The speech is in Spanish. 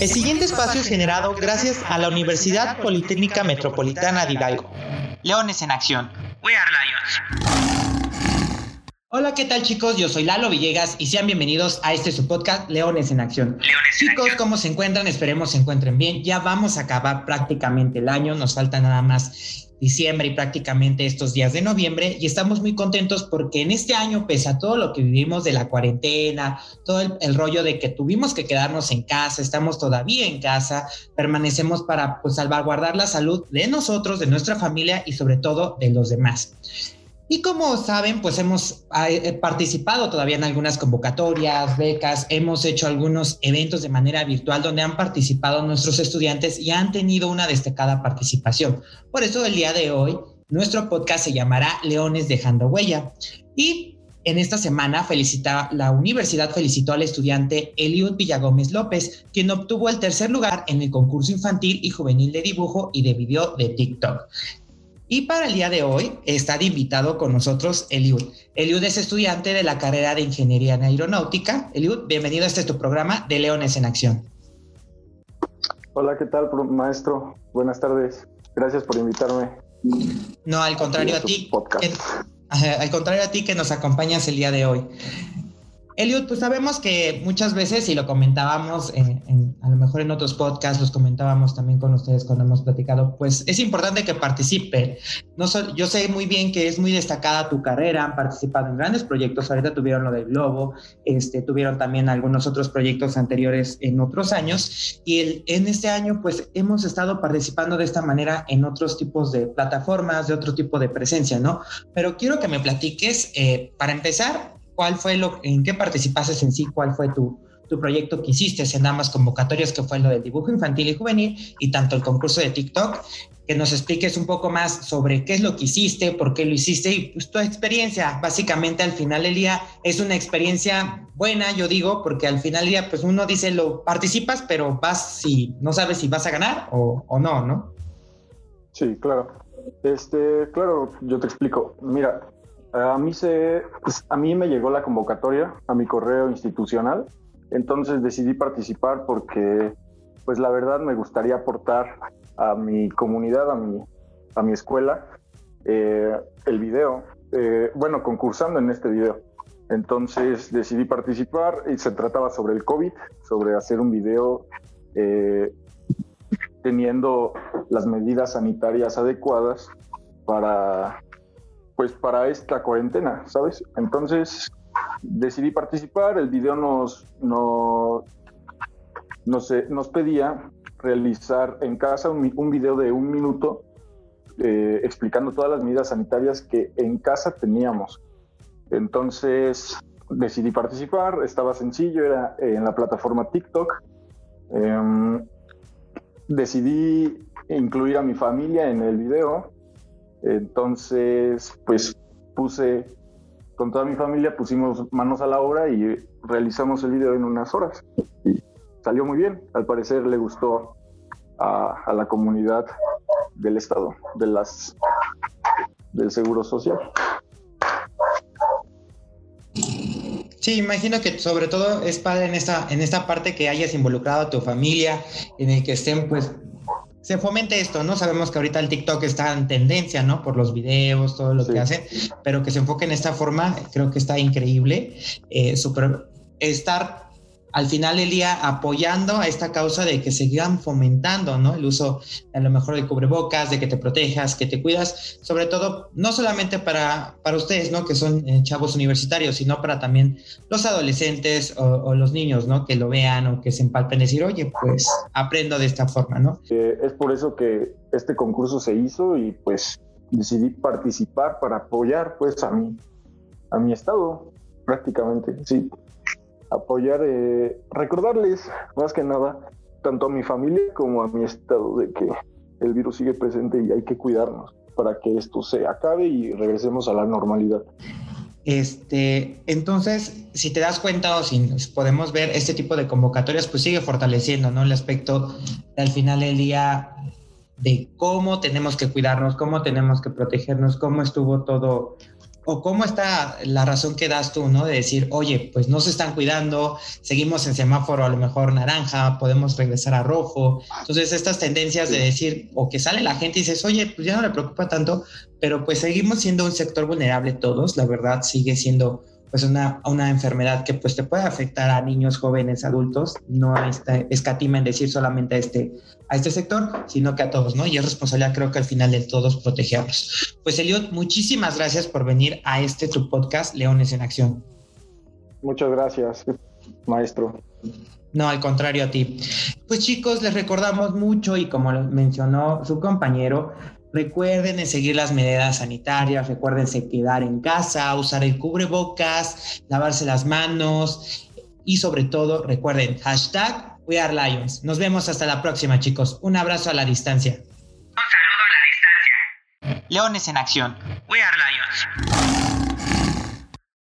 El siguiente espacio es generado gracias a la Universidad Politécnica Metropolitana de Hidalgo. Leones en acción. We are Lions. Hola, ¿qué tal chicos? Yo soy Lalo Villegas y sean bienvenidos a este su podcast Leones en Acción. chicos, ¿cómo se encuentran? Esperemos se encuentren bien. Ya vamos a acabar prácticamente el año, nos falta nada más diciembre y prácticamente estos días de noviembre y estamos muy contentos porque en este año, pese a todo lo que vivimos de la cuarentena, todo el, rollo de que tuvimos que quedarnos en casa, estamos todavía en casa, permanecemos para pues, salvaguardar la salud de nosotros, de nuestra familia y sobre todo de los demás. Y como saben, pues hemos eh, participado todavía en algunas convocatorias, becas, hemos hecho algunos eventos de manera virtual donde han participado nuestros estudiantes y han tenido una destacada participación. Por eso el día de hoy nuestro podcast se llamará Leones dejando huella. Y en esta semana felicita, la universidad felicitó al estudiante Eliud Villagómez López, quien obtuvo el tercer lugar en el concurso infantil y juvenil de dibujo y de video de TikTok. Y para el día de hoy está de invitado con nosotros Eliud. Eliud es estudiante de la carrera de Ingeniería en Aeronáutica. Eliud, bienvenido a este tu programa de Leones en Acción. Hola, ¿qué tal, maestro? Buenas tardes. Gracias por invitarme. No, al contrario a, ti. al contrario a ti que nos acompañas el día de hoy. Eliud, pues sabemos que muchas veces, y lo comentábamos en, mejor en otros podcasts, los comentábamos también con ustedes cuando hemos platicado, pues es importante que participen. No yo sé muy bien que es muy destacada tu carrera, han participado en grandes proyectos, ahorita tuvieron lo del Globo, este, tuvieron también algunos otros proyectos anteriores en otros años, y el, en este año pues hemos estado participando de esta manera en otros tipos de plataformas, de otro tipo de presencia, ¿no? Pero quiero que me platiques, eh, para empezar, cuál fue lo, en qué participaste en sí, cuál fue tu, tu proyecto que hiciste en ambas convocatorias, que fue lo del dibujo infantil y juvenil, y tanto el concurso de TikTok, que nos expliques un poco más sobre qué es lo que hiciste, por qué lo hiciste y pues, tu experiencia. Básicamente al final del día es una experiencia buena, yo digo, porque al final del día pues uno dice lo participas, pero vas si no sabes si vas a ganar o, o no, ¿no? Sí, claro. Este, claro, yo te explico. Mira, a mí, se, pues, a mí me llegó la convocatoria a mi correo institucional, entonces decidí participar porque, pues la verdad me gustaría aportar a mi comunidad, a mi, a mi escuela, eh, el video, eh, bueno, concursando en este video. Entonces decidí participar y se trataba sobre el COVID, sobre hacer un video eh, teniendo las medidas sanitarias adecuadas para pues para esta cuarentena, ¿sabes? Entonces decidí participar, el video nos, pedía realizar en casa un, un video de un minuto eh, explicando todas las medidas sanitarias que en casa teníamos. Entonces decidí participar, estaba sencillo, era en la plataforma TikTok. Em, decidí incluir a mi familia en el video entonces, pues puse con toda mi familia, pusimos manos a la obra y realizamos el video en unas horas. Y salió muy bien. Al parecer le gustó a, la comunidad del Estado, de las, del Seguro Social. Sí, imagino que sobre todo es padre en esta, en esta parte que hayas involucrado a tu familia, en el que estén pues se fomente esto, ¿no? Sabemos que ahorita el TikTok está en tendencia, ¿no? Por los videos, todo lo que hacen, pero que se enfoque en esta forma, creo que está increíble. Eh, super, estar al final del día apoyando a esta causa de que sigan fomentando, ¿no? El uso a lo mejor de cubrebocas, de que te protejas, que te cuidas, sobre todo, no solamente para, para ustedes, ¿no? Que son eh, chavos universitarios, sino para también los adolescentes o, los niños, ¿no? Que lo vean o que se empalpen decir, oye, pues aprendo de esta forma, ¿no? es por eso que este concurso se hizo y pues decidí participar para apoyar pues a mi, a mi estado prácticamente, sí apoyar, eh, recordarles más que nada, tanto a mi familia como a mi estado, de que el virus sigue presente y hay que cuidarnos para que esto se acabe y regresemos a la normalidad. Este, entonces, si te das cuenta o si podemos ver este tipo de convocatorias, pues sigue fortaleciendo, ¿no? El aspecto al final del día de cómo tenemos que cuidarnos, cómo tenemos que protegernos, cómo estuvo todo o cómo está la razón que das tú, ¿no? De decir, oye, pues no se están cuidando, seguimos en semáforo a lo mejor naranja, podemos regresar a rojo. Entonces, estas tendencias de decir, o que sale la gente y dices, oye, pues ya no le preocupa tanto, pero pues seguimos siendo un sector vulnerable todos, la verdad sigue siendo pues una, una enfermedad que pues te puede afectar a niños, jóvenes, adultos, no escatima en decir solamente a este, a este sector, sino que a todos, ¿no? Y es responsabilidad creo que al final de todos protegerlos. Pues Eliot, muchísimas gracias por venir a este tu podcast, Leones en Acción. Muchas gracias, maestro. No, al contrario a ti. Pues chicos, les recordamos mucho y como mencionó su compañero, Recuerden seguir las medidas sanitarias, recuerden quedar en casa, usar el cubrebocas, lavarse las manos y sobre todo recuerden hashtag We Are Lions. Nos vemos hasta la próxima chicos. Un abrazo a la distancia. Un saludo a la distancia. Leones en acción. We Are Lions.